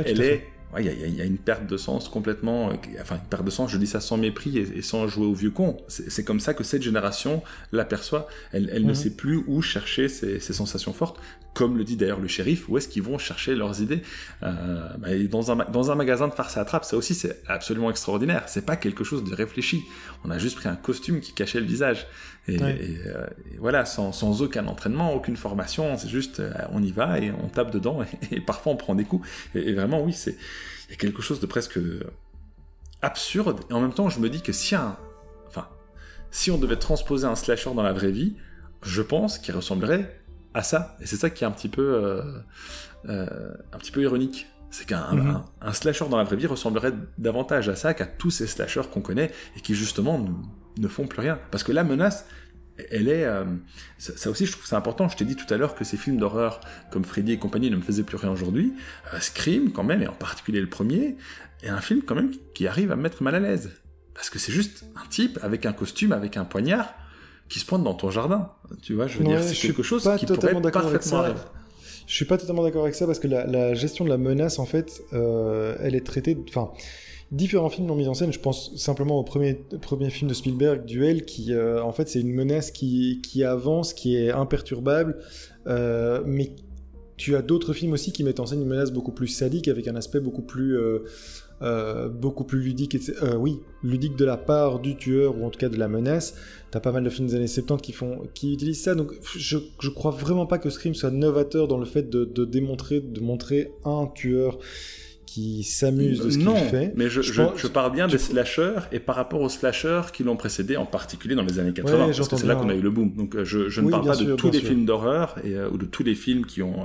Speaker 1: elle est il y, a une perte de sens complètement, euh, enfin une perte de sens, je dis ça sans mépris et, sans jouer au vieux con. C'est comme ça que cette génération l'aperçoit. Elle, elle ne mhm. sait plus où chercher ses, sensations fortes, comme le dit d'ailleurs le shérif, où est-ce qu'ils vont chercher leurs idées. Euh, bah, dans, un, dans un magasin de farce à attrape, ça aussi c'est absolument extraordinaire. C'est pas quelque chose de réfléchi. On a juste pris un costume qui cachait le visage. Et, euh, voilà, sans, sans, aucun entraînement, aucune formation, c'est juste euh, on y va et on tape dedans et, parfois on prend des coups. Et, vraiment, oui, c'est il y a quelque chose de presque absurde. Et en même temps, je me dis que si un, enfin, si on devait transposer un slasher dans la vraie vie, je pense qu'il ressemblerait à ça. Et c'est ça qui est un petit peu, euh, euh, un petit peu ironique. C'est qu'un mhm. un, slasher dans la vraie vie ressemblerait davantage à ça qu'à tous ces slashers qu'on connaît et qui justement ne, font plus rien. Parce que la menace, elle est. Euh, ça, aussi, je trouve c'est important. Je t'ai dit tout à l'heure que ces films d'horreur comme Freddy et compagnie ne me faisaient plus rien aujourd'hui. Scream, quand même, et en particulier le premier, est un film quand même qui arrive à me mettre mal à l'aise. Parce que c'est juste un type avec un costume, avec un poignard qui se pointe dans ton jardin. Tu vois, je veux dire, c'est quelque chose qui pourrait parfaitement
Speaker 2: Je suis pas totalement d'accord avec ça parce que la, gestion de la menace, en fait, euh, elle est traitée. Enfin, différents films l'ont mis en scène. Je pense simplement au premier, premier film de Spielberg, Duel, qui, euh, en fait, c'est une menace qui, qui avance, qui est imperturbable, euh, mais tu as d'autres films aussi qui mettent en scène une menace beaucoup plus sadique, avec un aspect beaucoup plus euh, beaucoup plus ludique, euh, oui, ludique de la part du tueur ou en tout cas de la menace. T'as pas mal de films des années 70 qui font, qui utilisent ça. Donc je, je crois vraiment pas que Scream soit novateur dans le fait de, de démontrer, de montrer un tueur qui s'amuse de ce qu'il fait.
Speaker 1: Mais je, je, parle bien des slashers et par rapport aux slashers qui l'ont précédé, en particulier dans les années 80, parce que c'est là qu'on a eu le boom. Donc euh, je, je ne parle pas de tous les films d'horreur et euh, ou de tous les films qui ont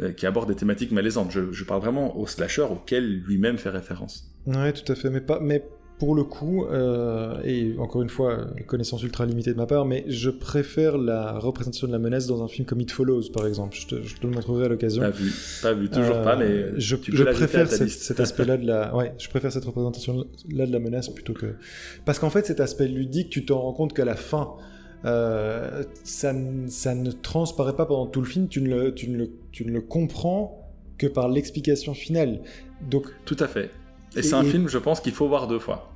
Speaker 1: euh, qui abordent des thématiques malaisantes. Je, je parle vraiment aux slashers auxquels lui-même fait référence.
Speaker 2: Ouais, tout à fait, mais pas, mais pour le coup, euh, et encore une fois, connaissance ultra limitée de ma part, mais je préfère la représentation de la menace dans un film comme It Follows, par exemple. Je te, le montrerai à l'occasion.
Speaker 1: Pas vu, pas vu, toujours pas, mais euh,
Speaker 2: je, je préfère cet aspect-là de la, ouais, je préfère cette représentation-là de la menace plutôt que, parce qu'en fait, cet aspect ludique, tu t'en rends compte qu'à la fin, euh, ça, ça, ne transparaît pas pendant tout le film, tu ne le, tu ne le, tu ne le comprends que par l'explication finale. Donc,
Speaker 1: tout à fait. Et, c'est un film, je pense, qu'il faut voir deux fois.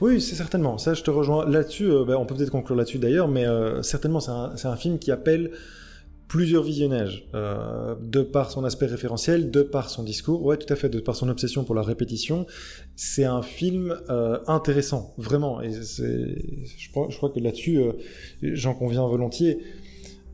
Speaker 2: Oui, c'est certainement. Ça, je te rejoins là-dessus. Euh, ben, on peut peut-être conclure là-dessus d'ailleurs, mais euh, certainement, c'est un, film qui appelle plusieurs visionnages, euh, de par son aspect référentiel, de par son discours, ouais, tout à fait, de par son obsession pour la répétition. C'est un film intéressant, vraiment. Et je crois, je crois que là-dessus, j'en conviens volontiers.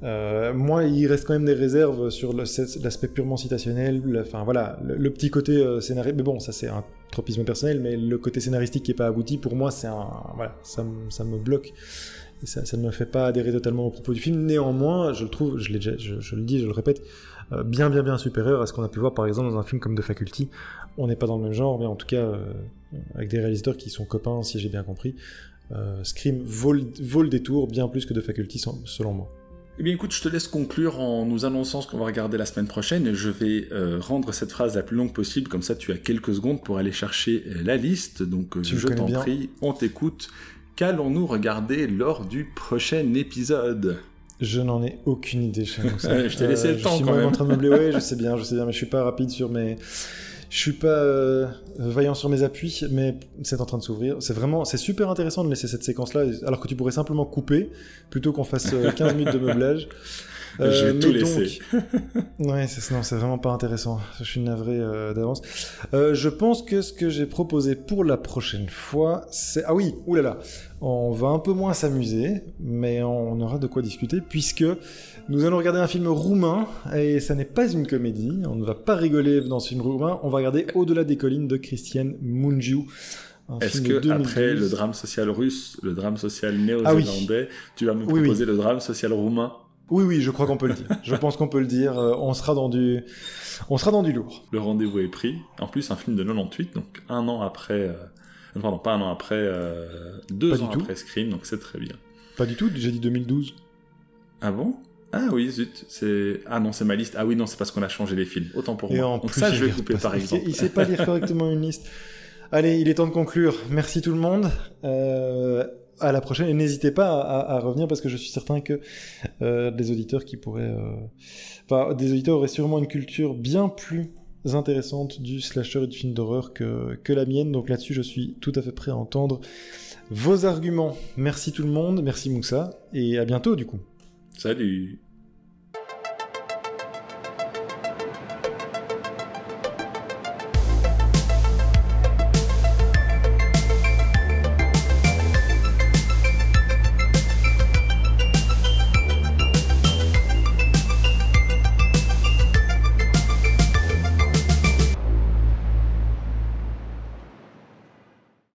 Speaker 2: Euh, moi, il reste quand même des réserves sur l'aspect purement citationnel. enfin voilà, le, petit côté euh, scénaristique. Mais bon, ça c'est un tropisme personnel, mais le côté scénaristique qui est pas abouti, pour moi, c'est un voilà, ça, me bloque. Ça, ne me fait pas adhérer totalement au propos du film. Néanmoins, je le trouve, je, le dis, je le répète, euh, bien bien bien supérieur à ce qu'on a pu voir par exemple dans un film comme The Faculty. On n'est pas dans le même genre, mais en tout cas avec des réalisateurs qui sont copains, si j'ai bien compris. Scream vaut, le détour bien plus que de Faculty, selon moi.
Speaker 1: Eh bien écoute, je te laisse conclure en nous annonçant ce qu'on va regarder la semaine prochaine. Je vais euh, rendre cette phrase la plus longue possible, comme ça tu as quelques secondes pour aller chercher euh, la liste. Donc euh, je t'en prie, on t'écoute. Qu'allons-nous regarder lors du prochain épisode?
Speaker 2: Je n'en ai aucune idée.
Speaker 1: je t'ai laissé le temps
Speaker 2: quand
Speaker 1: même.
Speaker 2: en train de meubler. Oui, je sais bien, je sais bien, mais je suis pas rapide sur mes je suis pas euh, vaillant sur mes appuis, mais c'est en train de s'ouvrir. C'est vraiment, c'est super intéressant de laisser cette séquence-là, alors que tu pourrais simplement couper plutôt qu'on fasse 15 euh, minutes de meublage.
Speaker 1: Euh, je vais tout laisser.
Speaker 2: ouais, c'est non, c'est vraiment pas intéressant. Je suis navré d'avance. je pense que ce que j'ai proposé pour la prochaine fois, c'est ah oui, oulala, on va un peu moins s'amuser, mais on aura de quoi discuter puisque nous allons regarder un film roumain, et ça n'est pas une comédie, on ne va pas rigoler dans ce film roumain, on va regarder Au-delà des collines de Christiane Mungiu.
Speaker 1: Est-ce que après le drame social russe, le drame social néo-zélandais, ah tu vas me proposer le drame social roumain?
Speaker 2: Oui, oui, je crois qu'on peut le dire. je pense qu'on peut le dire. Euh, on sera dans du, on sera dans du lourd.
Speaker 1: Le rendez-vous est pris. En plus, un film de 98, donc un an après, euh... pardon, pas un an après, euh... deux ans après Scream, donc c'est très bien.
Speaker 2: Pas du tout. J'ai dit 2012.
Speaker 1: Ah bon? Ah oui, zut, c'est... Ah non, c'est ma liste. Ah oui, non, c'est parce qu'on a changé les films. Autant pour moi.
Speaker 2: En
Speaker 1: Donc ça, je vais couper, par exemple.
Speaker 2: Il sait pas lire correctement une liste. Allez, il est temps de conclure. Merci tout le monde. Euh, à la prochaine. Et n'hésitez pas à, revenir parce que je suis certain que euh, des auditeurs qui pourraient... Euh... Enfin, des auditeurs auraient sûrement une culture bien plus intéressante du slasher et du film d'horreur que, que la mienne. Donc là-dessus, je suis tout à fait prêt à entendre vos arguments. Merci tout le monde. Merci Moussa. Et à bientôt, du coup.
Speaker 1: Salut